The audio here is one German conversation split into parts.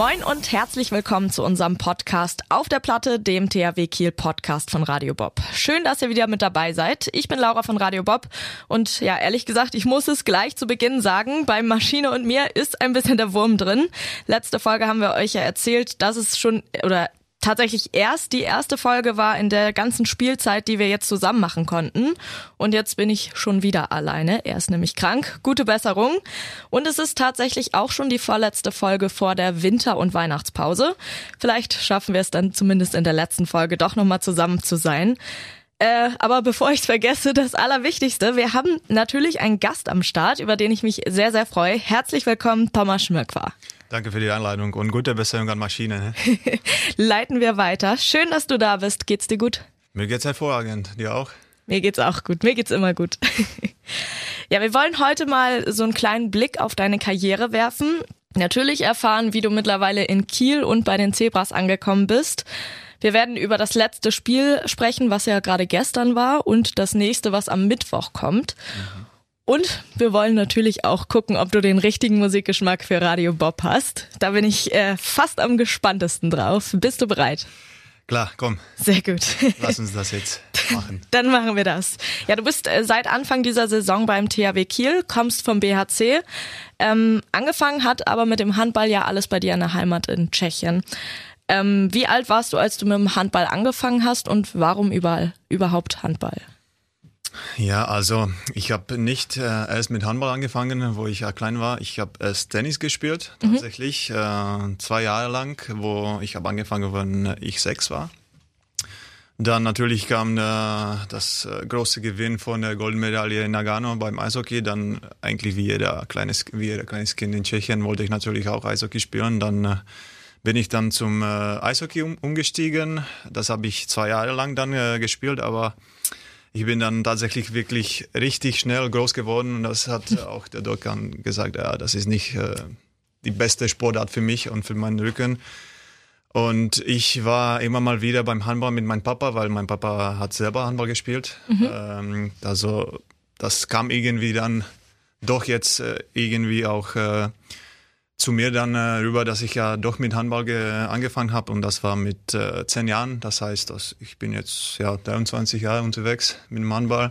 Moin und herzlich willkommen zu unserem Podcast auf der Platte, dem THW Kiel Podcast von Radio Bob. Schön, dass ihr wieder mit dabei seid. Ich bin Laura von Radio Bob und ja, ehrlich gesagt, ich muss es gleich zu Beginn sagen, beim Maschine und mir ist ein bisschen der Wurm drin. Letzte Folge haben wir euch ja erzählt, dass es schon oder tatsächlich erst die erste Folge war in der ganzen Spielzeit, die wir jetzt zusammen machen konnten. Und jetzt bin ich schon wieder alleine. Er ist nämlich krank. Gute Besserung. Und es ist tatsächlich auch schon die vorletzte Folge vor der Winter- und Weihnachtspause. Vielleicht schaffen wir es dann zumindest in der letzten Folge doch nochmal zusammen zu sein. Äh, aber bevor ich es vergesse, das Allerwichtigste, wir haben natürlich einen Gast am Start, über den ich mich sehr, sehr freue. Herzlich willkommen, Thomas Schmöck Danke für die Einladung und gute Besserung an Maschine. Ne? Leiten wir weiter. Schön, dass du da bist. Geht's dir gut? Mir geht's hervorragend. Dir auch? Mir geht's auch gut. Mir geht's immer gut. ja, wir wollen heute mal so einen kleinen Blick auf deine Karriere werfen. Natürlich erfahren, wie du mittlerweile in Kiel und bei den Zebras angekommen bist. Wir werden über das letzte Spiel sprechen, was ja gerade gestern war, und das nächste, was am Mittwoch kommt. Mhm. Und wir wollen natürlich auch gucken, ob du den richtigen Musikgeschmack für Radio Bob hast. Da bin ich äh, fast am gespanntesten drauf. Bist du bereit? Klar, komm. Sehr gut. Lass uns das jetzt machen. Dann machen wir das. Ja, du bist äh, seit Anfang dieser Saison beim THW Kiel, kommst vom BHC. Ähm, angefangen hat aber mit dem Handball ja alles bei dir in der Heimat in Tschechien. Ähm, wie alt warst du, als du mit dem Handball angefangen hast und warum überall überhaupt Handball? Ja, also ich habe nicht äh, erst mit Handball angefangen, wo ich ja klein war. Ich habe erst Tennis gespielt, mhm. tatsächlich, mhm. äh, zwei Jahre lang, wo ich habe angefangen, wenn ich sechs war. Dann natürlich kam äh, das äh, große Gewinn von der Goldmedaille in Nagano beim Eishockey. Dann eigentlich wie jeder kleines, wie jeder kleines Kind in Tschechien wollte ich natürlich auch Eishockey spielen. Dann äh, bin ich dann zum äh, Eishockey um, umgestiegen. Das habe ich zwei Jahre lang dann gespielt, aber ich bin dann tatsächlich wirklich richtig schnell groß geworden und das hat auch der Dokan gesagt, ja, das ist nicht äh, die beste Sportart für mich und für meinen Rücken. Und ich war immer mal wieder beim Handball mit meinem Papa, weil mein Papa hat selber Handball gespielt. Mhm. Ähm, also das kam irgendwie dann doch jetzt äh, irgendwie auch äh, zu mir dann äh, rüber, dass ich ja doch mit Handball angefangen habe und das war mit äh, zehn Jahren. Das heißt, dass ich bin jetzt ja 23 Jahre unterwegs mit dem Handball.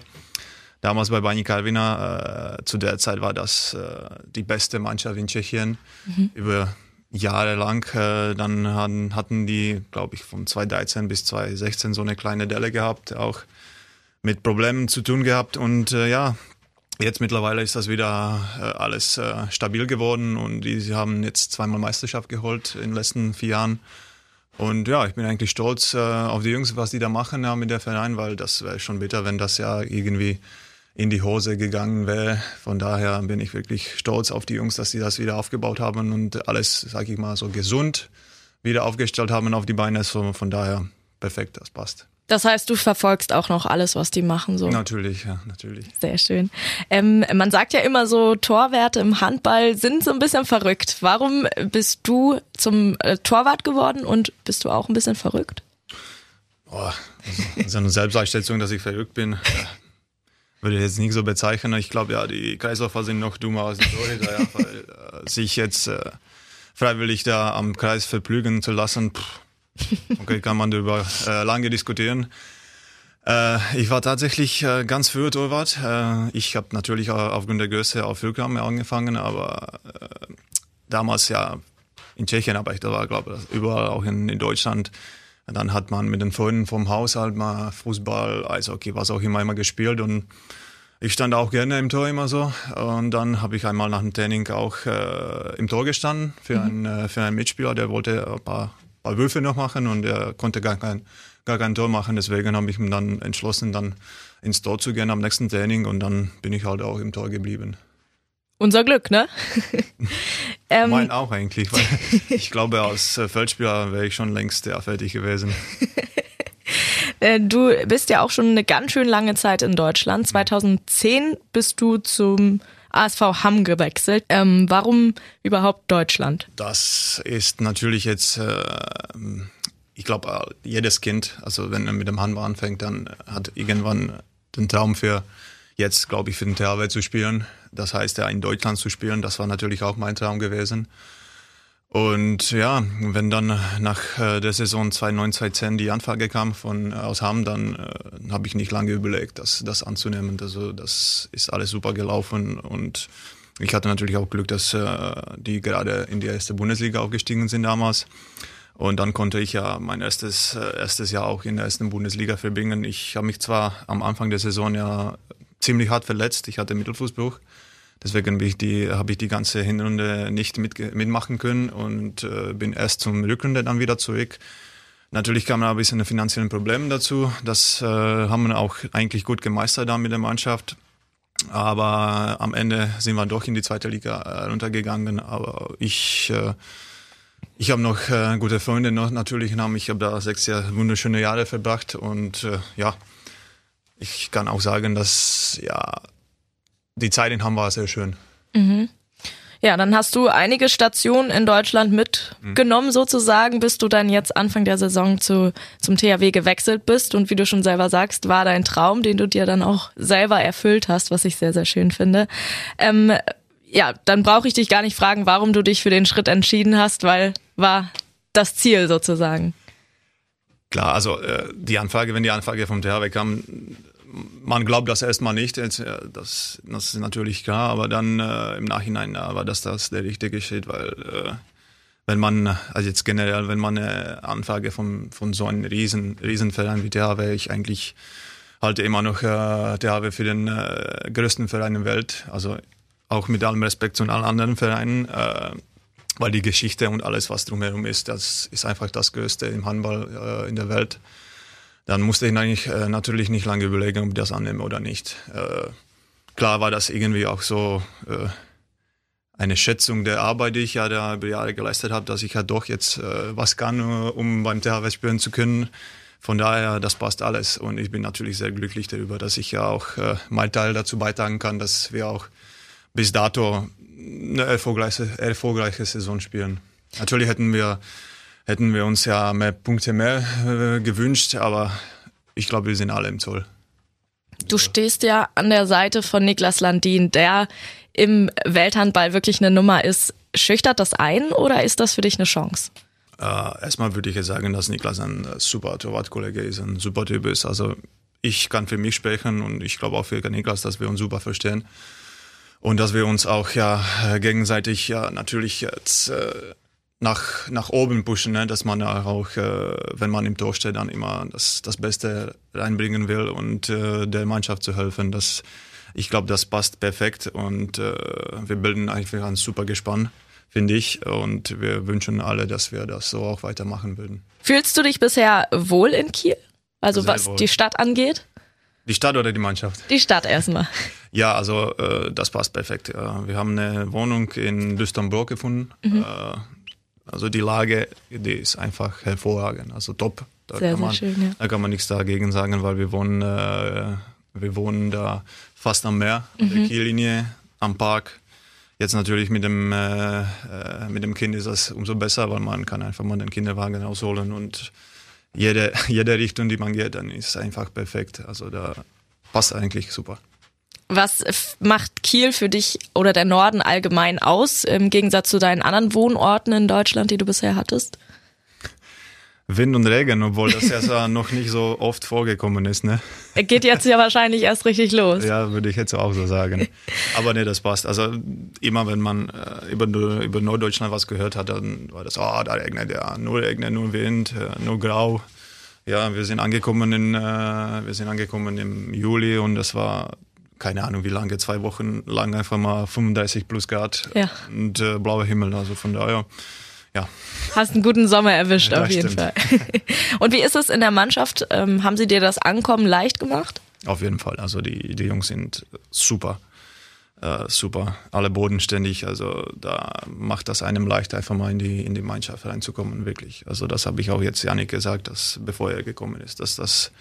Damals bei Bani Karvina, äh, zu der Zeit war das äh, die beste Mannschaft in Tschechien mhm. über Jahre lang. Äh, dann hatten, hatten die, glaube ich, von 2013 bis 2016 so eine kleine Delle gehabt, auch mit Problemen zu tun gehabt und äh, ja, Jetzt mittlerweile ist das wieder äh, alles äh, stabil geworden und die, sie haben jetzt zweimal Meisterschaft geholt in den letzten vier Jahren. Und ja, ich bin eigentlich stolz äh, auf die Jungs, was die da machen ja, mit der Verein, weil das wäre schon bitter, wenn das ja irgendwie in die Hose gegangen wäre. Von daher bin ich wirklich stolz auf die Jungs, dass sie das wieder aufgebaut haben und alles, sag ich mal, so gesund wieder aufgestellt haben auf die Beine. So, von daher perfekt, das passt. Das heißt, du verfolgst auch noch alles, was die machen, so. Natürlich, ja, natürlich. Sehr schön. Ähm, man sagt ja immer so, Torwerte im Handball sind so ein bisschen verrückt. Warum bist du zum äh, Torwart geworden und bist du auch ein bisschen verrückt? Boah, das ist eine Selbsteinschätzung, dass ich verrückt bin. Würde ich jetzt nicht so bezeichnen. Ich glaube, ja, die Kreisläufer sind noch dummer als die Torhüter, ja, weil äh, sich jetzt äh, freiwillig da am Kreis verplügen zu lassen, pff, Okay, kann man darüber äh, lange diskutieren. Äh, ich war tatsächlich äh, ganz früher Torwart. Äh, ich habe natürlich aufgrund der Größe auf Rückraum angefangen, aber äh, damals ja in Tschechien, aber ich da war, glaube ich, überall auch in, in Deutschland. Dann hat man mit den Freunden vom Haushalt mal Fußball, Eishockey, was auch immer immer gespielt und ich stand auch gerne im Tor immer so und dann habe ich einmal nach dem Training auch äh, im Tor gestanden für, mhm. einen, äh, für einen Mitspieler, der wollte ein paar paar Würfe noch machen und er konnte gar kein, gar kein Tor machen. Deswegen habe ich mich dann entschlossen, dann ins Tor zu gehen am nächsten Training und dann bin ich halt auch im Tor geblieben. Unser Glück, ne? ähm, mein auch eigentlich, weil ich glaube, als äh, Feldspieler wäre ich schon längst ja, fertig gewesen. Äh, du bist ja auch schon eine ganz schön lange Zeit in Deutschland. 2010 bist du zum ASV Hamm gewechselt. Ähm, warum überhaupt Deutschland? Das ist natürlich jetzt, äh, ich glaube, jedes Kind, also wenn er mit dem Handball anfängt, dann hat irgendwann den Traum für jetzt, glaube ich, für den THW zu spielen. Das heißt, ja, in Deutschland zu spielen, das war natürlich auch mein Traum gewesen. Und ja, wenn dann nach äh, der Saison 2009, 2010 die Anfrage kam von äh, aus Hamm, dann äh, habe ich nicht lange überlegt, das, das anzunehmen. Also das ist alles super gelaufen und ich hatte natürlich auch Glück, dass äh, die gerade in die erste Bundesliga aufgestiegen sind damals. Und dann konnte ich ja mein erstes, äh, erstes Jahr auch in der ersten Bundesliga verbringen. Ich habe mich zwar am Anfang der Saison ja ziemlich hart verletzt, ich hatte Mittelfußbruch. Deswegen habe ich die, habe ich die ganze Hinrunde nicht mit, mitmachen können und äh, bin erst zum Rückrunde dann wieder zurück. Natürlich kam ein bisschen finanzielle Probleme dazu. Das äh, haben wir auch eigentlich gut gemeistert da mit der Mannschaft. Aber am Ende sind wir doch in die zweite Liga äh, runtergegangen. Aber ich, äh, ich habe noch äh, gute Freunde noch natürlich Ich habe da sechs Jahre, wunderschöne Jahre verbracht und äh, ja, ich kann auch sagen, dass ja die Zeit in Hamm war sehr schön. Mhm. Ja, dann hast du einige Stationen in Deutschland mitgenommen mhm. sozusagen, bis du dann jetzt Anfang der Saison zu, zum THW gewechselt bist. Und wie du schon selber sagst, war dein Traum, den du dir dann auch selber erfüllt hast, was ich sehr, sehr schön finde. Ähm, ja, dann brauche ich dich gar nicht fragen, warum du dich für den Schritt entschieden hast, weil war das Ziel sozusagen. Klar, also äh, die Anfrage, wenn die Anfrage vom THW kam, man glaubt das erstmal nicht, das, das ist natürlich klar, aber dann äh, im Nachhinein ja, war das das der richtige Schritt, weil äh, wenn man, also jetzt generell, wenn man eine Anfrage von, von so einem riesen, Riesenverein wie THW, ich eigentlich halte immer noch äh, THW für den äh, größten Verein der Welt, also auch mit allem Respekt zu allen anderen Vereinen, äh, weil die Geschichte und alles, was drumherum ist, das ist einfach das Größte im Handball äh, in der Welt dann musste ich eigentlich äh, natürlich nicht lange überlegen, ob ich das annehme oder nicht. Äh, klar war das irgendwie auch so äh, eine Schätzung der Arbeit, die ich ja da über Jahre geleistet habe, dass ich ja doch jetzt äh, was kann, um beim THW spielen zu können. Von daher, das passt alles. Und ich bin natürlich sehr glücklich darüber, dass ich ja auch äh, mein Teil dazu beitragen kann, dass wir auch bis dato eine erfolgreiche, erfolgreiche Saison spielen. Natürlich hätten wir hätten wir uns ja mehr Punkte mehr äh, gewünscht, aber ich glaube, wir sind alle im Zoll. Du stehst ja an der Seite von Niklas Landin, der im Welthandball wirklich eine Nummer ist. Schüchtert das ein oder ist das für dich eine Chance? Äh, erstmal würde ich jetzt sagen, dass Niklas ein super Torwartkollege ist, ein super Typ ist. Also ich kann für mich sprechen und ich glaube auch für Niklas, dass wir uns super verstehen. Und dass wir uns auch ja gegenseitig ja natürlich jetzt äh, nach, nach oben pushen, ne? dass man auch, äh, wenn man im Tor steht, dann immer das, das Beste reinbringen will und äh, der Mannschaft zu helfen. Das, ich glaube, das passt perfekt und äh, wir bilden einfach ein super Gespann, finde ich. Und wir wünschen alle, dass wir das so auch weitermachen würden. Fühlst du dich bisher wohl in Kiel? Also Sehr was wohl. die Stadt angeht? Die Stadt oder die Mannschaft? Die Stadt erstmal. Ja, also äh, das passt perfekt. wir haben eine Wohnung in Lüsternburg gefunden. Mhm. Äh, also die Lage, die ist einfach hervorragend, also top. Da, sehr, kann, man, schön, ja. da kann man nichts dagegen sagen, weil wir wohnen, äh, wir wohnen da fast am Meer, mhm. an der mhm. Kiellinie, am Park. Jetzt natürlich mit dem, äh, äh, mit dem Kind ist das umso besser, weil man kann einfach mal den Kinderwagen rausholen und jede, jede Richtung, die man geht, dann ist einfach perfekt. Also da passt eigentlich super. Was macht Kiel für dich oder der Norden allgemein aus, im Gegensatz zu deinen anderen Wohnorten in Deutschland, die du bisher hattest? Wind und Regen, obwohl das ja noch nicht so oft vorgekommen ist, ne? Geht jetzt ja wahrscheinlich erst richtig los. Ja, würde ich jetzt auch so sagen. Aber ne, das passt. Also immer wenn man äh, über, über Norddeutschland was gehört hat, dann war das, oh, da regnet ja, nur regnet, nur Wind, äh, nur grau. Ja, wir sind angekommen in, äh, wir sind angekommen im Juli und das war keine Ahnung wie lange, zwei Wochen lang einfach mal 35 plus Grad ja. und äh, blauer Himmel. Also von daher, ja. Hast einen guten Sommer erwischt, ja, auf jeden stimmt. Fall. und wie ist es in der Mannschaft? Ähm, haben sie dir das Ankommen leicht gemacht? Auf jeden Fall. Also die, die Jungs sind super. Äh, super, alle bodenständig, also da macht das einem leicht, einfach mal in die, in die Mannschaft reinzukommen, wirklich. Also das habe ich auch jetzt Janik gesagt, dass, bevor er gekommen ist, dass das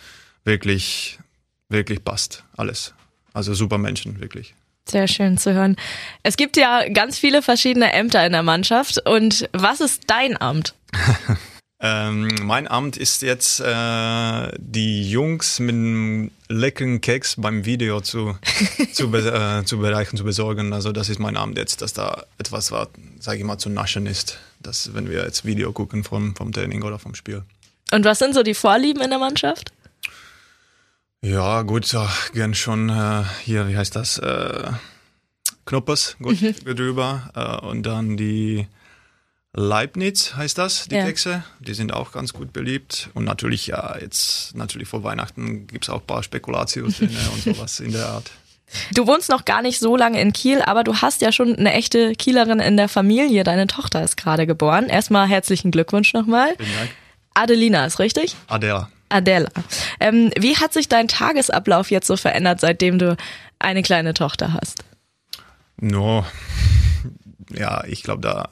wirklich, wirklich passt, alles. Also super Menschen, wirklich. Sehr schön zu hören. Es gibt ja ganz viele verschiedene Ämter in der Mannschaft. Und was ist dein Amt? ähm, mein Amt ist jetzt äh, die Jungs mit einem leckeren Keks beim Video zu, zu, äh, zu bereichen, zu besorgen. Also das ist mein Amt jetzt, dass da etwas, sage ich mal, zu naschen ist. Das, wenn wir jetzt Video gucken vom, vom Training oder vom Spiel. Und was sind so die Vorlieben in der Mannschaft? Ja, gut, so, gern schon äh, hier, wie heißt das? Äh, Knoppers, gut, mhm. drüber. Äh, und dann die Leibniz heißt das, die ja. Kekse. Die sind auch ganz gut beliebt. Und natürlich, ja, jetzt natürlich vor Weihnachten gibt es auch ein paar Spekulatius und sowas in der Art. Du wohnst noch gar nicht so lange in Kiel, aber du hast ja schon eine echte Kielerin in der Familie. Deine Tochter ist gerade geboren. Erstmal herzlichen Glückwunsch nochmal. Vielen Dank. Adelina ist richtig? Adela. Adela. Ähm, wie hat sich dein Tagesablauf jetzt so verändert, seitdem du eine kleine Tochter hast? No, ja, ich glaube da,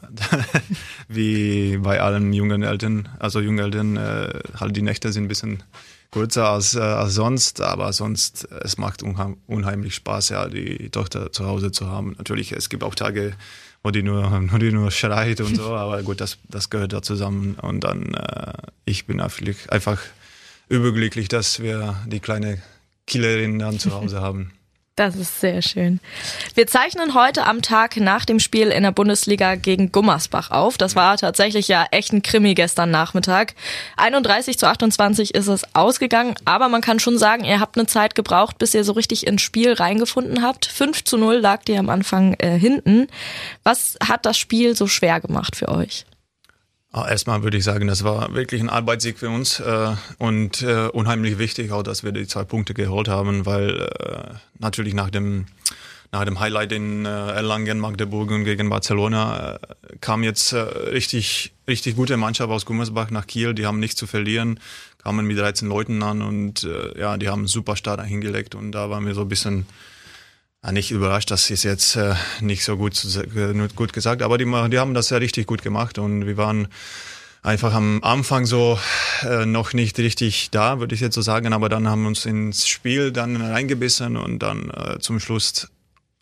wie bei allen jungen Eltern, also jungen Eltern, äh, halt die Nächte sind ein bisschen kürzer als, äh, als sonst, aber sonst, es macht unheim, unheimlich Spaß, ja, die Tochter zu Hause zu haben. Natürlich, es gibt auch Tage, wo die nur, wo die nur schreit und so, aber gut, das, das gehört da zusammen und dann, äh, ich bin einfach überglücklich, dass wir die kleine Killerin dann zu Hause haben. Das ist sehr schön. Wir zeichnen heute am Tag nach dem Spiel in der Bundesliga gegen Gummersbach auf. Das war tatsächlich ja echt ein Krimi gestern Nachmittag. 31 zu 28 ist es ausgegangen, aber man kann schon sagen, ihr habt eine Zeit gebraucht, bis ihr so richtig ins Spiel reingefunden habt. 5 zu 0 lag ihr am Anfang äh, hinten. Was hat das Spiel so schwer gemacht für euch? Ah, erstmal würde ich sagen, das war wirklich ein Arbeitssieg für uns äh, und äh, unheimlich wichtig auch, dass wir die zwei Punkte geholt haben, weil äh, natürlich nach dem nach dem Highlight in äh, Erlangen, Magdeburg und gegen Barcelona äh, kam jetzt äh, richtig richtig gute Mannschaft aus Gummersbach nach Kiel. Die haben nichts zu verlieren, kamen mit 13 Leuten an und äh, ja, die haben einen super Start hingelegt und da waren wir so ein bisschen nicht überrascht, das ist jetzt äh, nicht so gut, gut gesagt, aber die, die haben das ja richtig gut gemacht und wir waren einfach am Anfang so äh, noch nicht richtig da, würde ich jetzt so sagen, aber dann haben wir uns ins Spiel dann reingebissen und dann äh, zum Schluss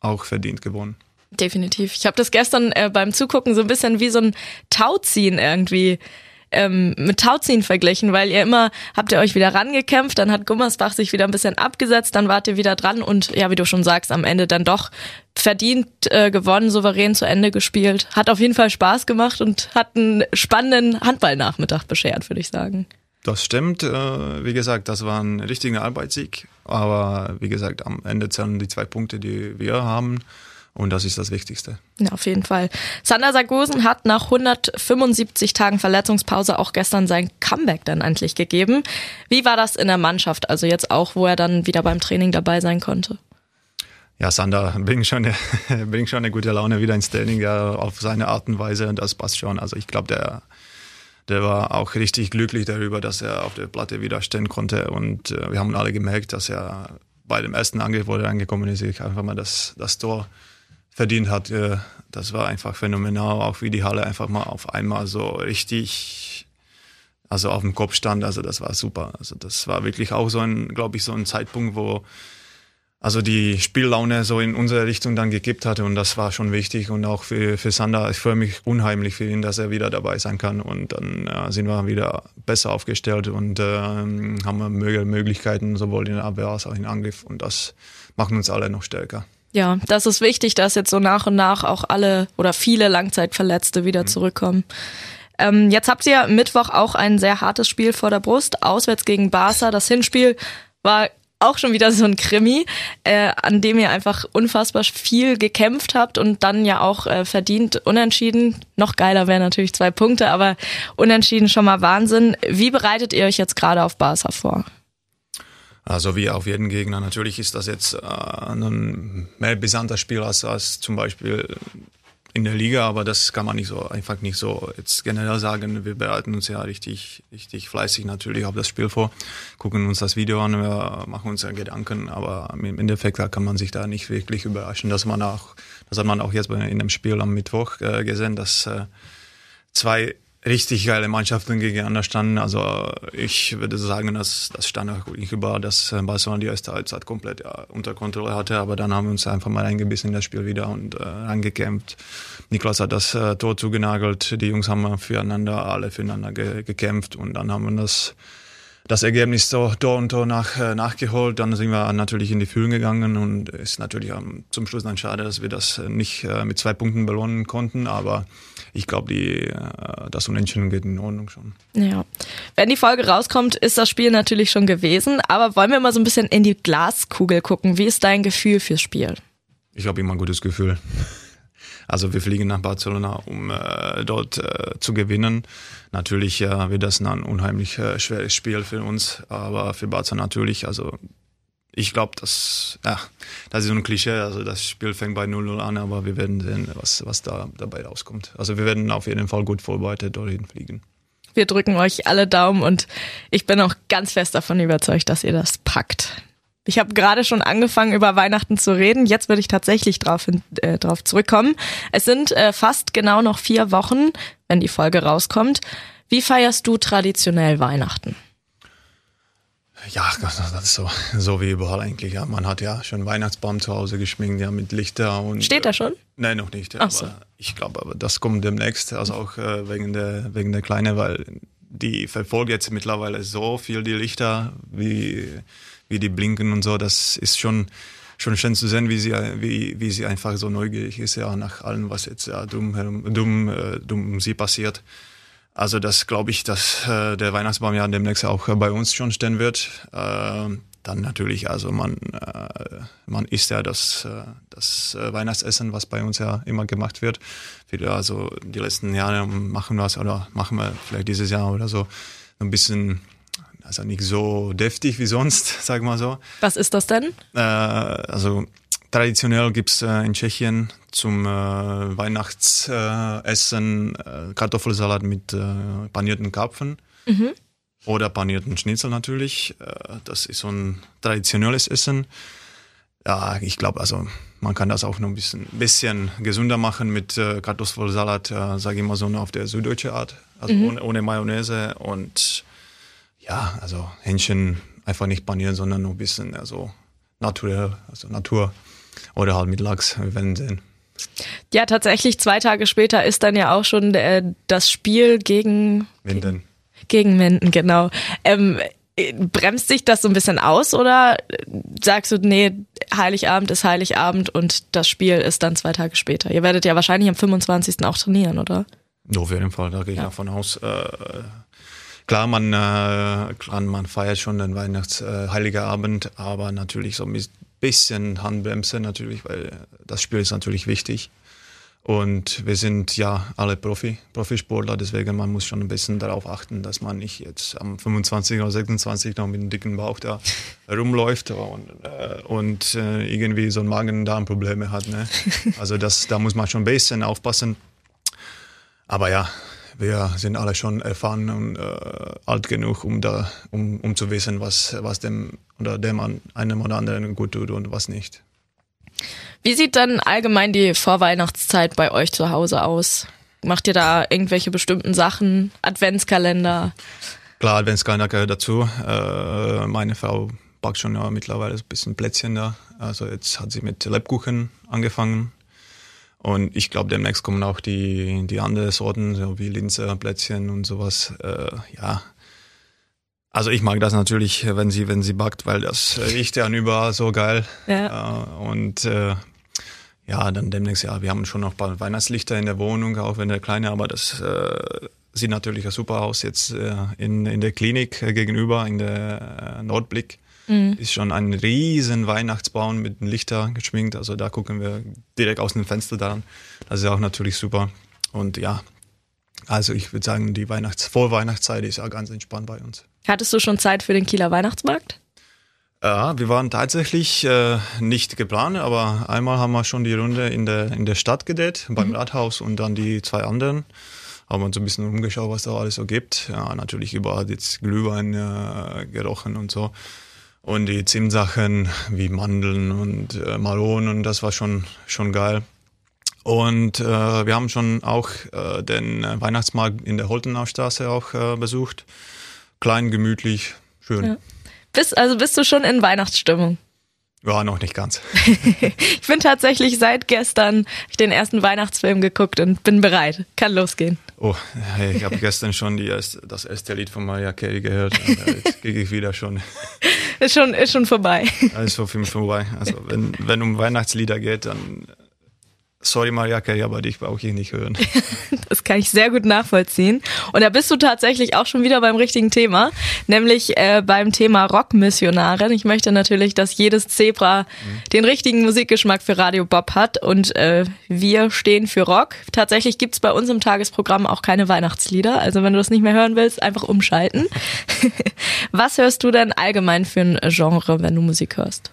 auch verdient gewonnen. Definitiv. Ich habe das gestern äh, beim Zugucken so ein bisschen wie so ein Tauziehen irgendwie ähm, mit Tauziehen verglichen, weil ihr immer habt ihr euch wieder rangekämpft, dann hat Gummersbach sich wieder ein bisschen abgesetzt, dann wart ihr wieder dran und ja, wie du schon sagst, am Ende dann doch verdient äh, gewonnen, souverän zu Ende gespielt. Hat auf jeden Fall Spaß gemacht und hat einen spannenden Handballnachmittag beschert, würde ich sagen. Das stimmt. Äh, wie gesagt, das war ein richtiger Arbeitssieg. Aber wie gesagt, am Ende zählen die zwei Punkte, die wir haben. Und das ist das Wichtigste. Ja, auf jeden Fall. Sander Sargosen hat nach 175 Tagen Verletzungspause auch gestern sein Comeback dann endlich gegeben. Wie war das in der Mannschaft? Also jetzt auch, wo er dann wieder beim Training dabei sein konnte? Ja, Sander bringt schon, eine, bringt schon eine gute Laune wieder ins Training, ja, auf seine Art und Weise und das passt schon. Also ich glaube, der, der war auch richtig glücklich darüber, dass er auf der Platte wieder stehen konnte und äh, wir haben alle gemerkt, dass er bei dem ersten Angriff, wo er angekommen ist, einfach mal das, das Tor verdient hat. Äh, das war einfach phänomenal, auch wie die Halle einfach mal auf einmal so richtig, also auf dem Kopf stand. Also das war super. Also das war wirklich auch so ein, glaube ich, so ein Zeitpunkt, wo also die Spiellaune so in unsere Richtung dann gekippt hatte und das war schon wichtig und auch für, für Sander, ich freue mich unheimlich für ihn, dass er wieder dabei sein kann und dann äh, sind wir wieder besser aufgestellt und äh, haben Möglichkeiten sowohl in der Abwehr als auch in Angriff und das macht uns alle noch stärker. Ja, das ist wichtig, dass jetzt so nach und nach auch alle oder viele Langzeitverletzte wieder mhm. zurückkommen. Ähm, jetzt habt ihr Mittwoch auch ein sehr hartes Spiel vor der Brust, auswärts gegen Barca. Das Hinspiel war auch schon wieder so ein Krimi, äh, an dem ihr einfach unfassbar viel gekämpft habt und dann ja auch äh, verdient unentschieden. Noch geiler wäre natürlich zwei Punkte, aber unentschieden schon mal Wahnsinn. Wie bereitet ihr euch jetzt gerade auf Barca vor? Also wie auf jeden Gegner. Natürlich ist das jetzt äh, ein mehr brisanter Spiel als, als zum Beispiel in der Liga, aber das kann man nicht so einfach nicht so jetzt generell sagen. Wir bereiten uns ja richtig, richtig fleißig natürlich auf das Spiel vor, gucken uns das Video an, wir machen uns ja Gedanken, aber im Endeffekt kann man sich da nicht wirklich überraschen, dass man auch, das hat man auch jetzt in dem Spiel am Mittwoch äh, gesehen, dass äh, zwei richtig geile Mannschaften gegeneinander standen. Also ich würde sagen, dass das stand auch nicht über, dass Barcelona die erste Halbzeit komplett ja, unter Kontrolle hatte, aber dann haben wir uns einfach mal eingebissen in das Spiel wieder und äh, angekämpft. Niklas hat das äh, Tor zugenagelt, die Jungs haben füreinander, alle füreinander ge gekämpft und dann haben wir das das Ergebnis so Tor und Tor nach, äh, nachgeholt. Dann sind wir natürlich in die Führung gegangen und ist natürlich ähm, zum Schluss dann schade, dass wir das nicht äh, mit zwei Punkten belohnen konnten. Aber ich glaube, die äh, das Unentschieden geht in Ordnung schon. Ja. Wenn die Folge rauskommt, ist das Spiel natürlich schon gewesen. Aber wollen wir mal so ein bisschen in die Glaskugel gucken? Wie ist dein Gefühl fürs Spiel? Ich habe immer ein gutes Gefühl. Also wir fliegen nach Barcelona, um äh, dort äh, zu gewinnen. Natürlich äh, wird das ein unheimlich äh, schweres Spiel für uns, aber für Barca natürlich. Also ich glaube, das, ja, das ist so ein Klischee. Also das Spiel fängt bei 0-0 an, aber wir werden sehen, was, was da dabei rauskommt. Also wir werden auf jeden Fall gut vorbereitet dorthin fliegen. Wir drücken euch alle Daumen und ich bin auch ganz fest davon überzeugt, dass ihr das packt. Ich habe gerade schon angefangen, über Weihnachten zu reden. Jetzt würde ich tatsächlich drauf, äh, drauf zurückkommen. Es sind äh, fast genau noch vier Wochen, wenn die Folge rauskommt. Wie feierst du traditionell Weihnachten? Ja, das ist so, so wie überall eigentlich. Ja, man hat ja schon Weihnachtsbaum zu Hause geschminkt, ja, mit Lichter und. Steht er schon? Äh, nein, noch nicht. Ach so. ich glaube, aber das kommt demnächst, also auch äh, wegen der wegen der Kleine, weil die verfolgt jetzt mittlerweile so viel die Lichter, wie wie die blinken und so. Das ist schon schon schön zu sehen, wie sie wie wie sie einfach so neugierig ist ja nach allem, was jetzt ja dumm dumm äh, dumm um sie passiert. Also das glaube ich, dass äh, der Weihnachtsbaum ja demnächst auch bei uns schon stehen wird. Äh, dann natürlich, also man, äh, man isst ja das, äh, das äh, Weihnachtsessen, was bei uns ja immer gemacht wird. Viele, also die letzten Jahre machen wir es oder machen wir vielleicht dieses Jahr oder so ein bisschen also nicht so deftig wie sonst, sag mal so. Was ist das denn? Äh, also traditionell gibt's äh, in Tschechien zum äh, Weihnachtsessen äh, Kartoffelsalat mit äh, panierten Karpfen mhm. oder panierten Schnitzel natürlich. Äh, das ist so ein traditionelles Essen. Ja, ich glaube, also man kann das auch noch ein bisschen, bisschen gesünder machen mit äh, Kartoffelsalat, sage ich mal so auf der süddeutsche Art, also mhm. ohne, ohne Mayonnaise und ja, also Hähnchen einfach nicht panieren, sondern nur ein bisschen also naturell, also Natur oder halt mit Lachs, wir werden sehen. Ja, tatsächlich zwei Tage später ist dann ja auch schon der, äh, das Spiel gegen Minden. Gegen Minden, genau. Ähm, bremst sich das so ein bisschen aus oder sagst du, nee, Heiligabend ist Heiligabend und das Spiel ist dann zwei Tage später? Ihr werdet ja wahrscheinlich am 25. auch trainieren, oder? Auf jeden Fall, da gehe ich ja. davon aus. Äh, Klar, man, äh, klar, man feiert schon den Weihnachts-, äh, Abend, aber natürlich so ein bisschen Handbremse natürlich, weil das Spiel ist natürlich wichtig. Und wir sind ja alle Profi, Profisportler, deswegen man muss schon ein bisschen darauf achten, dass man nicht jetzt am 25 oder 26 noch mit einem dicken Bauch da rumläuft und, äh, und äh, irgendwie so ein Magen-Darm-Probleme hat. Ne? Also das, da muss man schon ein bisschen aufpassen. Aber ja, wir sind alle schon erfahren und äh, alt genug, um da, um, um zu wissen, was, was dem oder dem an einem oder anderen gut tut und was nicht. Wie sieht dann allgemein die Vorweihnachtszeit bei euch zu Hause aus? Macht ihr da irgendwelche bestimmten Sachen? Adventskalender? Klar, Adventskalender gehört dazu. Äh, meine Frau backt schon ja mittlerweile ein bisschen Plätzchen da. Also jetzt hat sie mit Lebkuchen angefangen. Und ich glaube, demnächst kommen auch die, die anderen Sorten, so wie Linzer, Plätzchen und sowas. Äh, ja. Also ich mag das natürlich, wenn sie, wenn sie backt, weil das riecht ja überall so geil. Ja. Äh, und äh, ja, dann demnächst, ja, wir haben schon noch ein paar Weihnachtslichter in der Wohnung, auch wenn der kleine, aber das äh, sieht natürlich super aus jetzt äh, in, in der Klinik gegenüber, in der äh, Nordblick. Mhm. Ist schon ein riesen Weihnachtsbaum mit Lichter geschminkt. Also da gucken wir direkt aus dem Fenster dran. Das ist auch natürlich super. Und ja, also ich würde sagen, die Weihnachts Vorweihnachtszeit ist ja ganz entspannt bei uns. Hattest du schon Zeit für den Kieler Weihnachtsmarkt? Ja, wir waren tatsächlich äh, nicht geplant, aber einmal haben wir schon die Runde in der, in der Stadt gedreht, beim mhm. Rathaus und dann die zwei anderen. Haben uns ein bisschen umgeschaut, was da alles so gibt. Ja, natürlich überall jetzt Glühwein äh, gerochen und so. Und die Zimtsachen wie Mandeln und äh, Maronen, das war schon, schon geil. Und äh, wir haben schon auch äh, den Weihnachtsmarkt in der Holtenaustraße auch äh, besucht. Klein, gemütlich, schön. Ja. Bist, also bist du schon in Weihnachtsstimmung? Ja, noch nicht ganz. ich bin tatsächlich seit gestern den ersten Weihnachtsfilm geguckt und bin bereit. Kann losgehen. Oh, ich habe gestern schon die das erste Lied von Maria Carey gehört. Jetzt kriege ich wieder schon. Ist schon, ist schon vorbei. Ja, ist so viel vorbei. Also wenn, wenn um Weihnachtslieder geht, dann Sorry, Mariake, aber dich brauche ich nicht hören. das kann ich sehr gut nachvollziehen. Und da bist du tatsächlich auch schon wieder beim richtigen Thema, nämlich äh, beim Thema Rockmissionarin. Ich möchte natürlich, dass jedes Zebra mhm. den richtigen Musikgeschmack für Radio Bob hat und äh, wir stehen für Rock. Tatsächlich gibt's bei uns im Tagesprogramm auch keine Weihnachtslieder. Also wenn du das nicht mehr hören willst, einfach umschalten. Was hörst du denn allgemein für ein Genre, wenn du Musik hörst?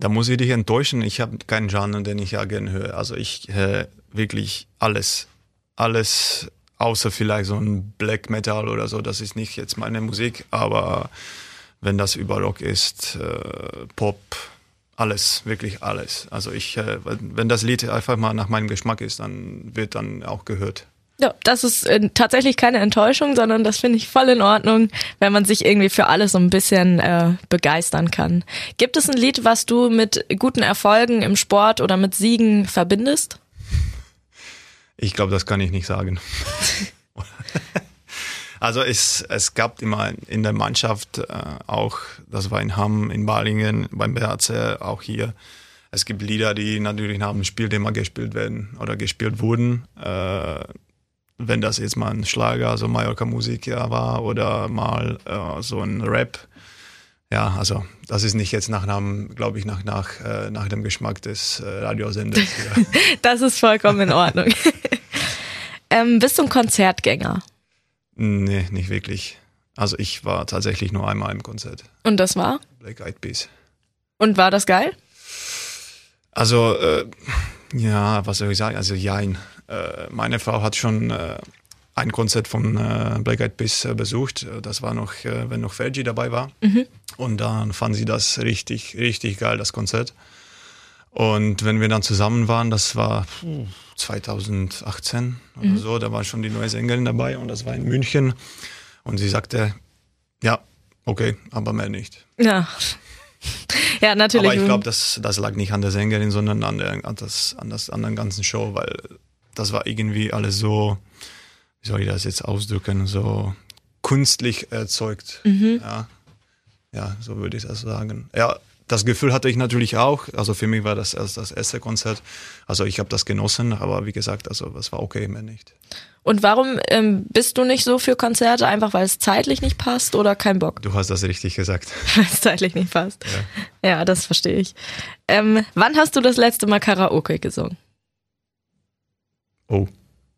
Da muss ich dich enttäuschen. Ich habe keinen Genre, den ich ja gerne höre. Also ich höre wirklich alles. Alles, außer vielleicht so ein Black Metal oder so. Das ist nicht jetzt meine Musik. Aber wenn das über Rock ist, äh, Pop, alles, wirklich alles. Also ich, äh, wenn das Lied einfach mal nach meinem Geschmack ist, dann wird dann auch gehört. Ja, das ist äh, tatsächlich keine Enttäuschung, sondern das finde ich voll in Ordnung, wenn man sich irgendwie für alles so ein bisschen äh, begeistern kann. Gibt es ein Lied, was du mit guten Erfolgen im Sport oder mit Siegen verbindest? Ich glaube, das kann ich nicht sagen. also es, es gab immer in der Mannschaft äh, auch, das war in Hamm, in Balingen, beim BHC, auch hier. Es gibt Lieder, die natürlich nach dem Spiel immer gespielt werden oder gespielt wurden. Äh, wenn das jetzt mal ein Schlager, so Mallorca-Musik ja war oder mal äh, so ein Rap. Ja, also das ist nicht jetzt nach glaube ich, nach, nach, äh, nach dem Geschmack des äh, Radiosenders. Das ist vollkommen in Ordnung. ähm, bist du ein Konzertgänger? Nee, nicht wirklich. Also ich war tatsächlich nur einmal im Konzert. Und das war? Black Eyed Peas. Und war das geil? Also, äh, ja, was soll ich sagen? Also, jein. Äh, meine Frau hat schon äh, ein Konzert von äh, Black Eyed Peas äh, besucht. Das war noch, wenn noch Fergie dabei war. Mhm. Und dann fand sie das richtig, richtig geil, das Konzert. Und wenn wir dann zusammen waren, das war 2018 oder mhm. so, da war schon die neue Sängerin dabei und das war in München. Und sie sagte, ja, okay, aber mehr nicht. Ja. Ja, natürlich. Aber ich glaube, das, das lag nicht an der Sängerin, sondern an der, an, das, an, das, an der ganzen Show, weil das war irgendwie alles so, wie soll ich das jetzt ausdrücken, so künstlich erzeugt. Mhm. Ja. ja, so würde ich das sagen. Ja, das Gefühl hatte ich natürlich auch. Also für mich war das erst das erste Konzert. Also ich habe das genossen, aber wie gesagt, also es war okay, mehr nicht. Und warum ähm, bist du nicht so für Konzerte? Einfach weil es zeitlich nicht passt oder kein Bock? Du hast das richtig gesagt. weil es zeitlich nicht passt. Ja, ja das verstehe ich. Ähm, wann hast du das letzte Mal Karaoke gesungen? Oh,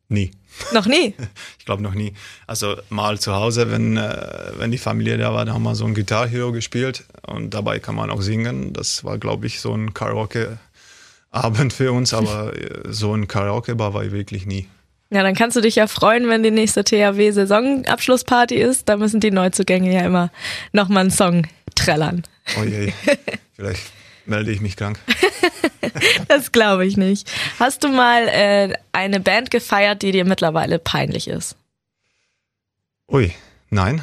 nie. Noch nie? Ich glaube noch nie. Also mal zu Hause, wenn, äh, wenn die Familie da war, da haben wir so ein Guitar Hero gespielt und dabei kann man auch singen. Das war, glaube ich, so ein Karaoke-Abend für uns, aber äh, so ein Karaoke-Bar war ich wirklich nie. Ja, dann kannst du dich ja freuen, wenn die nächste THW-Saisonabschlussparty ist. Da müssen die Neuzugänge ja immer nochmal einen Song trällern. Oh je, vielleicht melde ich mich krank. das glaube ich nicht. Hast du mal äh, eine Band gefeiert, die dir mittlerweile peinlich ist? Ui, nein,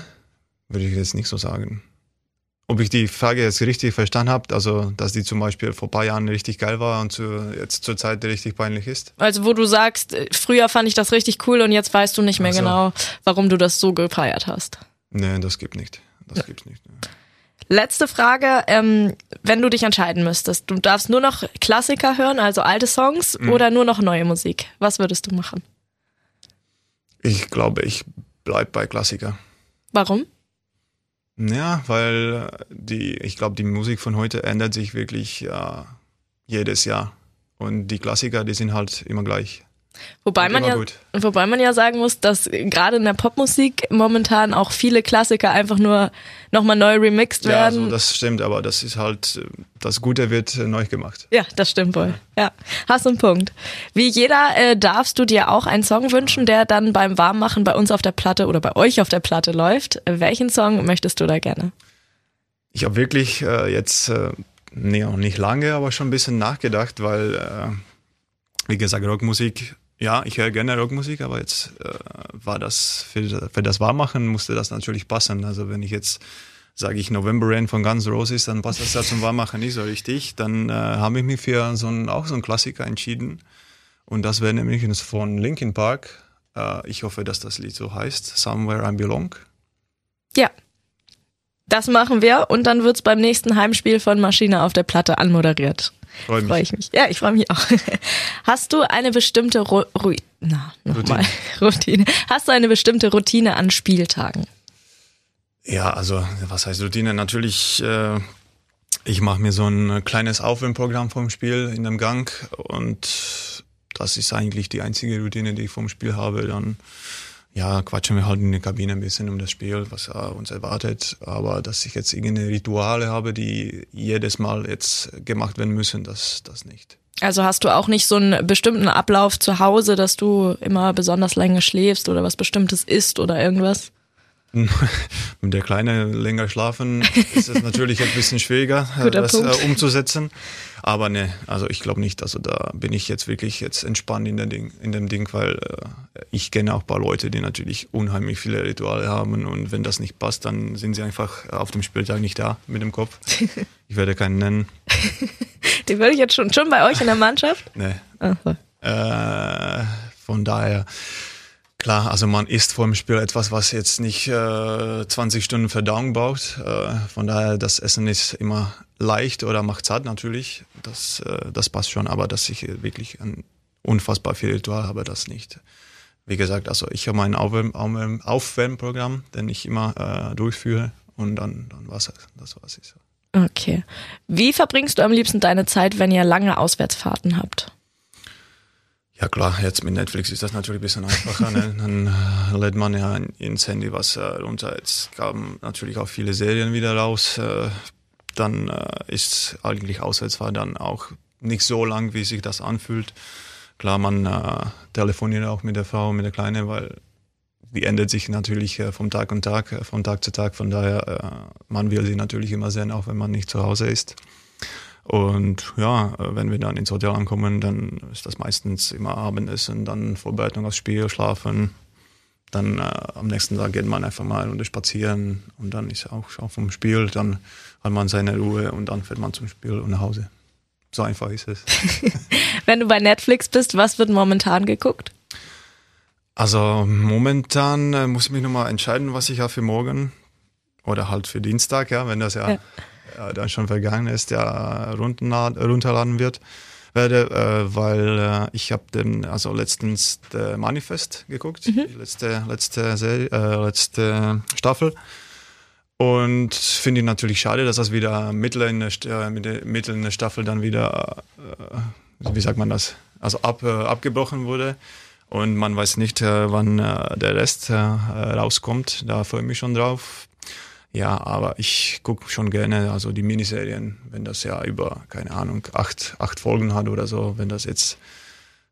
würde ich jetzt nicht so sagen. Ob ich die Frage jetzt richtig verstanden habe, also dass die zum Beispiel vor ein paar Jahren richtig geil war und zu, jetzt zur Zeit richtig peinlich ist? Also wo du sagst, äh, früher fand ich das richtig cool und jetzt weißt du nicht mehr so. genau, warum du das so gefeiert hast. Nee, das gibt nicht. Das ja. gibt's nicht. Ne. Letzte Frage, ähm, wenn du dich entscheiden müsstest, du darfst nur noch Klassiker hören, also alte Songs, mhm. oder nur noch neue Musik. Was würdest du machen? Ich glaube, ich bleib bei Klassiker. Warum? Ja, weil die, ich glaube, die Musik von heute ändert sich wirklich ja, jedes Jahr. Und die Klassiker, die sind halt immer gleich. Wobei man, ja, wobei man ja sagen muss, dass gerade in der Popmusik momentan auch viele Klassiker einfach nur nochmal neu remixed werden. Ja, also das stimmt, aber das ist halt, das Gute wird neu gemacht. Ja, das stimmt wohl. Ja, hast einen Punkt. Wie jeder äh, darfst du dir auch einen Song wünschen, der dann beim Warmmachen bei uns auf der Platte oder bei euch auf der Platte läuft. Welchen Song möchtest du da gerne? Ich habe wirklich äh, jetzt, äh, nee, auch nicht lange, aber schon ein bisschen nachgedacht, weil äh, wie gesagt, Rockmusik, ja, ich höre gerne Rockmusik, aber jetzt äh, war das für, für das Warmmachen musste das natürlich passen. Also wenn ich jetzt sage ich November Rain von Guns Roses, dann passt das ja zum Warmmachen nicht so richtig. Dann äh, habe ich mich für so ein, auch so einen Klassiker entschieden. Und das wäre nämlich von Linkin Park. Äh, ich hoffe, dass das Lied so heißt, Somewhere I Belong. Ja, das machen wir und dann wird's beim nächsten Heimspiel von Maschine auf der Platte anmoderiert. Freue mich. Freu ich mich. Ja, ich freue mich auch. Hast du eine bestimmte Ru Ru Na. Routine. Routine. Hast du eine bestimmte Routine an Spieltagen? Ja, also was heißt Routine? Natürlich, äh, ich mache mir so ein kleines Aufwärmprogramm vom Spiel in dem Gang und das ist eigentlich die einzige Routine, die ich vom Spiel habe. Dann ja, quatschen wir halt in der Kabine ein bisschen um das Spiel, was äh, uns erwartet. Aber dass ich jetzt irgendeine Rituale habe, die jedes Mal jetzt gemacht werden müssen, das, das nicht. Also hast du auch nicht so einen bestimmten Ablauf zu Hause, dass du immer besonders lange schläfst oder was Bestimmtes isst oder irgendwas? Wenn der Kleine länger schlafen, ist es natürlich ein bisschen schwieriger, das äh, umzusetzen. Aber ne, also ich glaube nicht. Also da bin ich jetzt wirklich jetzt entspannt in, der Ding, in dem Ding, weil äh, ich kenne auch ein paar Leute, die natürlich unheimlich viele Rituale haben und wenn das nicht passt, dann sind sie einfach auf dem Spieltag nicht da mit dem Kopf. Ich werde keinen nennen. Die würde ich jetzt schon schon bei euch in der Mannschaft? Nee. Oh, äh, von daher Klar, also man isst vor dem Spiel etwas, was jetzt nicht äh, 20 Stunden Verdauung braucht. Äh, von daher, das Essen ist immer leicht oder macht satt natürlich. Das, äh, das passt schon, aber dass ich wirklich ein unfassbar viel Ritual habe, das nicht. Wie gesagt, also ich habe mein Aufwärm, Aufwärm, Aufwärmprogramm, den ich immer äh, durchführe und dann, dann war es das, so. Okay. Wie verbringst du am liebsten deine Zeit, wenn ihr lange Auswärtsfahrten habt? Ja klar, jetzt mit Netflix ist das natürlich ein bisschen einfacher. Ne? Dann äh, lädt man ja ins Handy was äh, runter. Jetzt kamen natürlich auch viele Serien wieder raus. Äh, dann ist eigentlich Auswärtsfahrt dann auch nicht so lang, wie sich das anfühlt. Klar, man äh, telefoniert auch mit der Frau, mit der Kleine, weil die ändert sich natürlich äh, vom Tag und Tag, äh, von Tag zu Tag. Von daher, man will sie natürlich immer sehen, auch wenn man nicht zu Hause ist. Und ja, wenn wir dann ins Hotel ankommen, dann ist das meistens immer Abendessen, dann Vorbereitung aufs Spiel, schlafen. Dann äh, am nächsten Tag geht man einfach mal runter spazieren und dann ist auch schon vom Spiel, dann hat man seine Ruhe und dann fährt man zum Spiel und nach Hause. So einfach ist es. wenn du bei Netflix bist, was wird momentan geguckt? Also momentan äh, muss ich mich nochmal entscheiden, was ich habe für morgen oder halt für Dienstag, ja, wenn das ja, ja äh, dann schon vergangen ist, ja runterladen wird werde, äh, weil äh, ich habe den also letztens der Manifest geguckt, mhm. die letzte letzte Serie, äh, letzte Staffel und finde ich natürlich schade, dass das wieder mittel in der, äh, mittel in der Staffel dann wieder äh, wie sagt man das, also ab, abgebrochen wurde und man weiß nicht, wann der Rest rauskommt. Da freue ich mich schon drauf. Ja, aber ich gucke schon gerne, also die Miniserien, wenn das ja über, keine Ahnung, acht, acht Folgen hat oder so, wenn das jetzt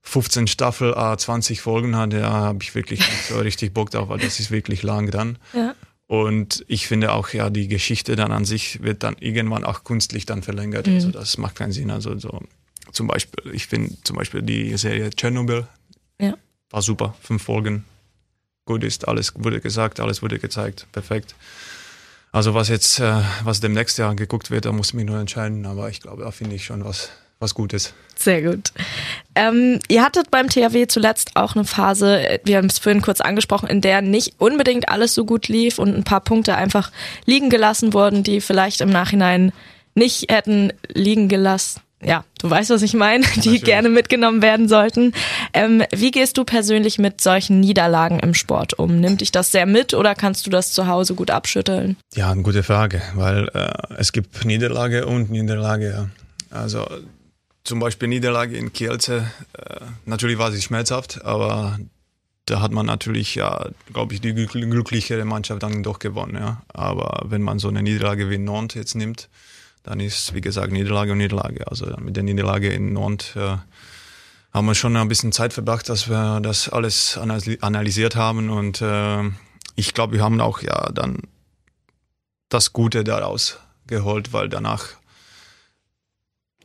15 Staffel, a 20 Folgen hat, ja, habe ich wirklich nicht so richtig Bock drauf, weil das ist wirklich lang dann. Ja. Und ich finde auch, ja, die Geschichte dann an sich wird dann irgendwann auch künstlich dann verlängert. Mhm. Also das macht keinen Sinn. Also so zum Beispiel, ich finde zum Beispiel die Serie Chernobyl ja. war super, fünf Folgen. Gut ist, alles wurde gesagt, alles wurde gezeigt, perfekt. Also was jetzt, äh, was demnächst ja geguckt wird, da muss ich mich nur entscheiden, aber ich glaube, da finde ich schon was, was Gutes. Sehr gut. Ähm, ihr hattet beim THW zuletzt auch eine Phase, wir haben es vorhin kurz angesprochen, in der nicht unbedingt alles so gut lief und ein paar Punkte einfach liegen gelassen wurden, die vielleicht im Nachhinein nicht hätten liegen gelassen ja, du weißt, was ich meine, die Natürlich. gerne mitgenommen werden sollten. Ähm, wie gehst du persönlich mit solchen Niederlagen im Sport um? Nimmt dich das sehr mit oder kannst du das zu Hause gut abschütteln? Ja, eine gute Frage, weil äh, es gibt Niederlage und Niederlage. Ja. Also zum Beispiel Niederlage in Kielce, äh, natürlich war sie schmerzhaft, aber da hat man natürlich, ja, glaube ich, die glücklichere Mannschaft dann doch gewonnen. Ja. Aber wenn man so eine Niederlage wie Nantes jetzt nimmt, dann ist, wie gesagt, Niederlage und Niederlage. Also mit der Niederlage in Nantes äh, haben wir schon ein bisschen Zeit verbracht, dass wir das alles analysiert haben und äh, ich glaube, wir haben auch ja dann das Gute daraus geholt, weil danach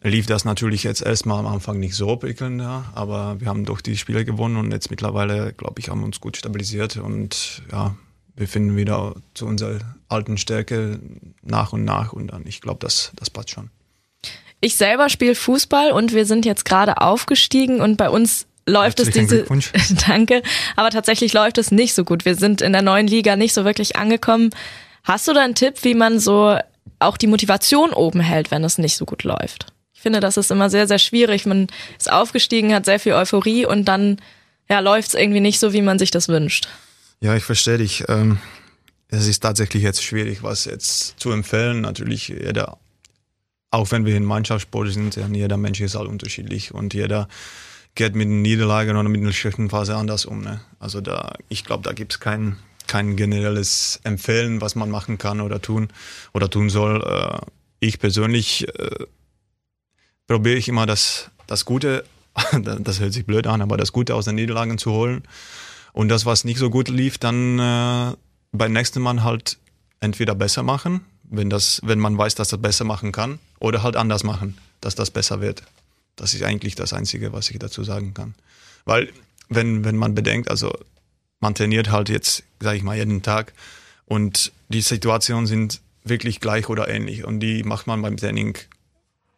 lief das natürlich jetzt erstmal am Anfang nicht so prickelnd, ja, aber wir haben doch die Spiele gewonnen und jetzt mittlerweile, glaube ich, haben wir uns gut stabilisiert und ja, wir finden wieder zu unserer alten Stärke nach und nach und dann, ich glaube, das, das passt schon. Ich selber spiele Fußball und wir sind jetzt gerade aufgestiegen und bei uns läuft es diese Danke, aber tatsächlich läuft es nicht so gut. Wir sind in der neuen Liga nicht so wirklich angekommen. Hast du da einen Tipp, wie man so auch die Motivation oben hält, wenn es nicht so gut läuft? Ich finde, das ist immer sehr, sehr schwierig. Man ist aufgestiegen, hat sehr viel Euphorie und dann ja, läuft es irgendwie nicht so, wie man sich das wünscht. Ja, ich verstehe dich. Ähm, es ist tatsächlich jetzt schwierig, was jetzt zu empfehlen. Natürlich, jeder, auch wenn wir in Mannschaftssport sind, jeder Mensch ist halt unterschiedlich und jeder geht mit einer Niederlage oder mit einer schlechten Phase anders um. Ne? Also da, ich glaube, da gibt es kein, kein generelles Empfehlen, was man machen kann oder tun oder tun soll. Äh, ich persönlich äh, probiere ich immer das, das Gute, das hört sich blöd an, aber das Gute aus den Niederlagen zu holen. Und das, was nicht so gut lief, dann äh, beim nächsten Mal halt entweder besser machen, wenn, das, wenn man weiß, dass das besser machen kann, oder halt anders machen, dass das besser wird. Das ist eigentlich das Einzige, was ich dazu sagen kann. Weil, wenn, wenn man bedenkt, also man trainiert halt jetzt, sage ich mal, jeden Tag und die Situationen sind wirklich gleich oder ähnlich und die macht man beim Training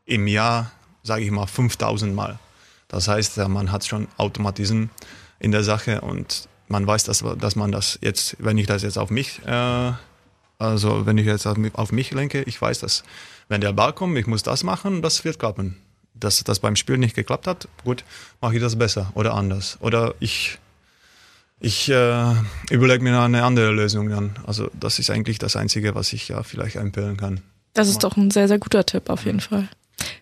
im Jahr, sage ich mal, 5000 Mal. Das heißt, man hat schon Automatismen in der Sache und man weiß, dass, dass man das jetzt, wenn ich das jetzt auf mich, äh, also wenn ich jetzt auf mich lenke, ich weiß, dass wenn der Ball kommt, ich muss das machen, das wird klappen dass das beim Spiel nicht geklappt hat, gut, mache ich das besser oder anders. Oder ich, ich äh, überlege mir eine andere Lösung dann. Also das ist eigentlich das Einzige, was ich ja vielleicht empfehlen kann. Das ist doch ein sehr, sehr guter Tipp auf jeden Fall.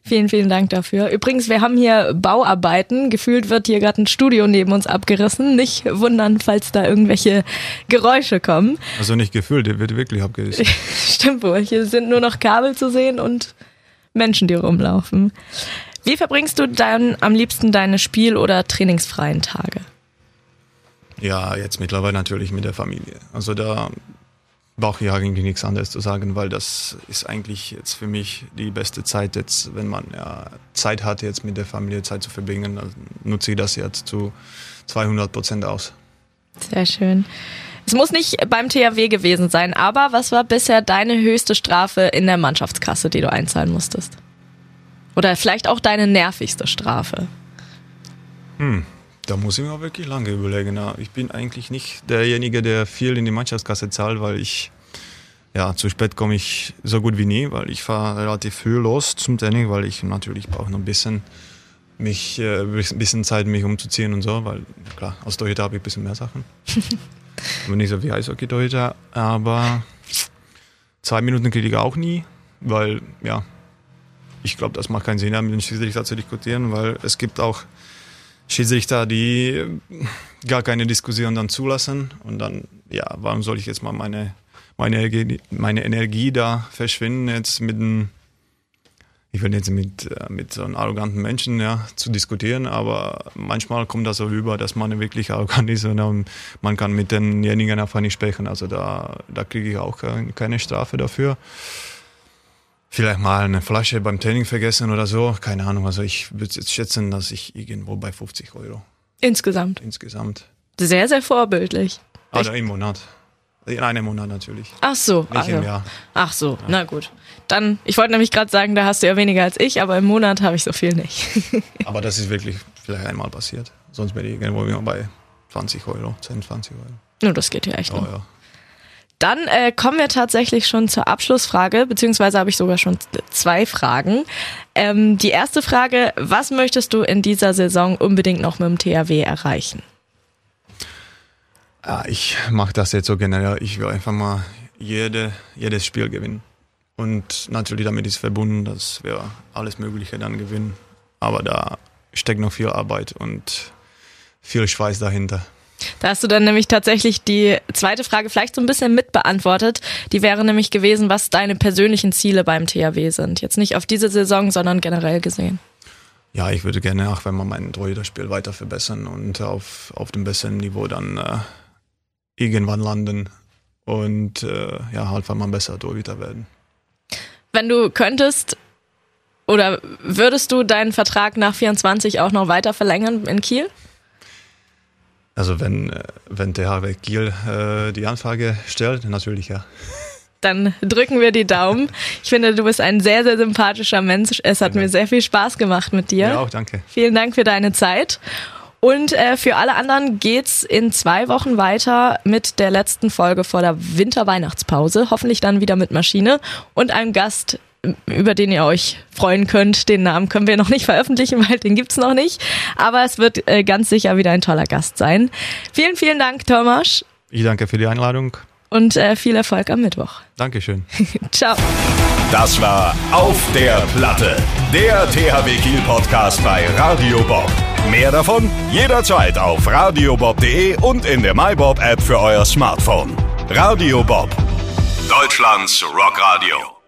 Vielen, vielen Dank dafür. Übrigens, wir haben hier Bauarbeiten. Gefühlt wird hier gerade ein Studio neben uns abgerissen. Nicht wundern, falls da irgendwelche Geräusche kommen. Also nicht gefühlt, der wird wirklich abgerissen. Stimmt wohl. Hier sind nur noch Kabel zu sehen und Menschen, die rumlaufen. Wie verbringst du dann am liebsten deine Spiel- oder trainingsfreien Tage? Ja, jetzt mittlerweile natürlich mit der Familie. Also da brauche ich eigentlich nichts anderes zu sagen, weil das ist eigentlich jetzt für mich die beste Zeit jetzt, wenn man ja Zeit hat, jetzt mit der Familie Zeit zu verbringen, dann nutze ich das jetzt zu 200 Prozent aus. Sehr schön. Es muss nicht beim THW gewesen sein, aber was war bisher deine höchste Strafe in der Mannschaftskasse, die du einzahlen musstest? Oder vielleicht auch deine nervigste Strafe? Hm, da muss ich mir wirklich lange überlegen. Ich bin eigentlich nicht derjenige, der viel in die Mannschaftskasse zahlt, weil ich, ja, zu spät komme ich so gut wie nie, weil ich fahre relativ früh los zum Training, weil ich natürlich brauche noch ein bisschen mich, äh, ein bisschen Zeit, mich umzuziehen und so, weil klar, aus Torhüter habe ich ein bisschen mehr Sachen. Aber nicht so wie Eishockey-Torhüter, aber zwei Minuten kriege ich auch nie, weil, ja, ich glaube, das macht keinen Sinn, mit den Schiedsrichter zu diskutieren, weil es gibt auch Schiedsrichter, die gar keine Diskussion dann zulassen. Und dann, ja, warum soll ich jetzt mal meine, meine, Energie, meine Energie da verschwinden, jetzt mit einem, ich will jetzt mit, äh, mit so einem arroganten Menschen ja, zu diskutieren, aber manchmal kommt das so rüber, dass man wirklich arrogant ist und man kann mit denjenigen einfach nicht sprechen. Also da, da kriege ich auch keine Strafe dafür vielleicht mal eine Flasche beim Training vergessen oder so. Keine Ahnung. Also ich würde jetzt schätzen, dass ich irgendwo bei 50 Euro. Insgesamt. Insgesamt. Sehr, sehr vorbildlich. Also im Monat. In einem Monat natürlich. Ach so. Nicht also. im Jahr. Ach so, ja. na gut. Dann, ich wollte nämlich gerade sagen, da hast du ja weniger als ich, aber im Monat habe ich so viel nicht. aber das ist wirklich vielleicht einmal passiert. Sonst wäre ich irgendwo bei 20 Euro, 10, 20 Euro. Nur das geht ja echt. Oh, ja. Dann äh, kommen wir tatsächlich schon zur Abschlussfrage, beziehungsweise habe ich sogar schon zwei Fragen. Ähm, die erste Frage, was möchtest du in dieser Saison unbedingt noch mit dem THW erreichen? Ja, ich mache das jetzt so generell. Ich will einfach mal jede, jedes Spiel gewinnen. Und natürlich damit ist verbunden, dass wir alles Mögliche dann gewinnen. Aber da steckt noch viel Arbeit und viel Schweiß dahinter. Da hast du dann nämlich tatsächlich die zweite Frage vielleicht so ein bisschen mitbeantwortet. Die wäre nämlich gewesen, was deine persönlichen Ziele beim THW sind. Jetzt nicht auf diese Saison, sondern generell gesehen. Ja, ich würde gerne, auch wenn wir mein Torhüterspiel weiter verbessern und auf, auf dem besseren Niveau dann äh, irgendwann landen und äh, ja, halt mal besser Torhüter werden. Wenn du könntest, Oder würdest du deinen Vertrag nach 24 auch noch weiter verlängern in Kiel? Also wenn, äh, wenn der HW Kiel äh, die Anfrage stellt, natürlich ja. Dann drücken wir die Daumen. Ich finde, du bist ein sehr, sehr sympathischer Mensch. Es hat mir sehr viel Spaß gemacht mit dir. Ja, auch danke. Vielen Dank für deine Zeit. Und äh, für alle anderen geht's in zwei Wochen weiter mit der letzten Folge vor der Winterweihnachtspause. Hoffentlich dann wieder mit Maschine und einem Gast, über den ihr euch freuen könnt. Den Namen können wir noch nicht veröffentlichen, weil den gibt's noch nicht. Aber es wird äh, ganz sicher wieder ein toller Gast sein. Vielen, vielen Dank, Thomas. Ich danke für die Einladung. Und äh, viel Erfolg am Mittwoch. Dankeschön. Ciao. Das war Auf der Platte, der THW Kiel Podcast bei Radio Bob. Mehr davon jederzeit auf radiobob.de und in der MyBob App für euer Smartphone. Radio Bob, Deutschlands Rockradio.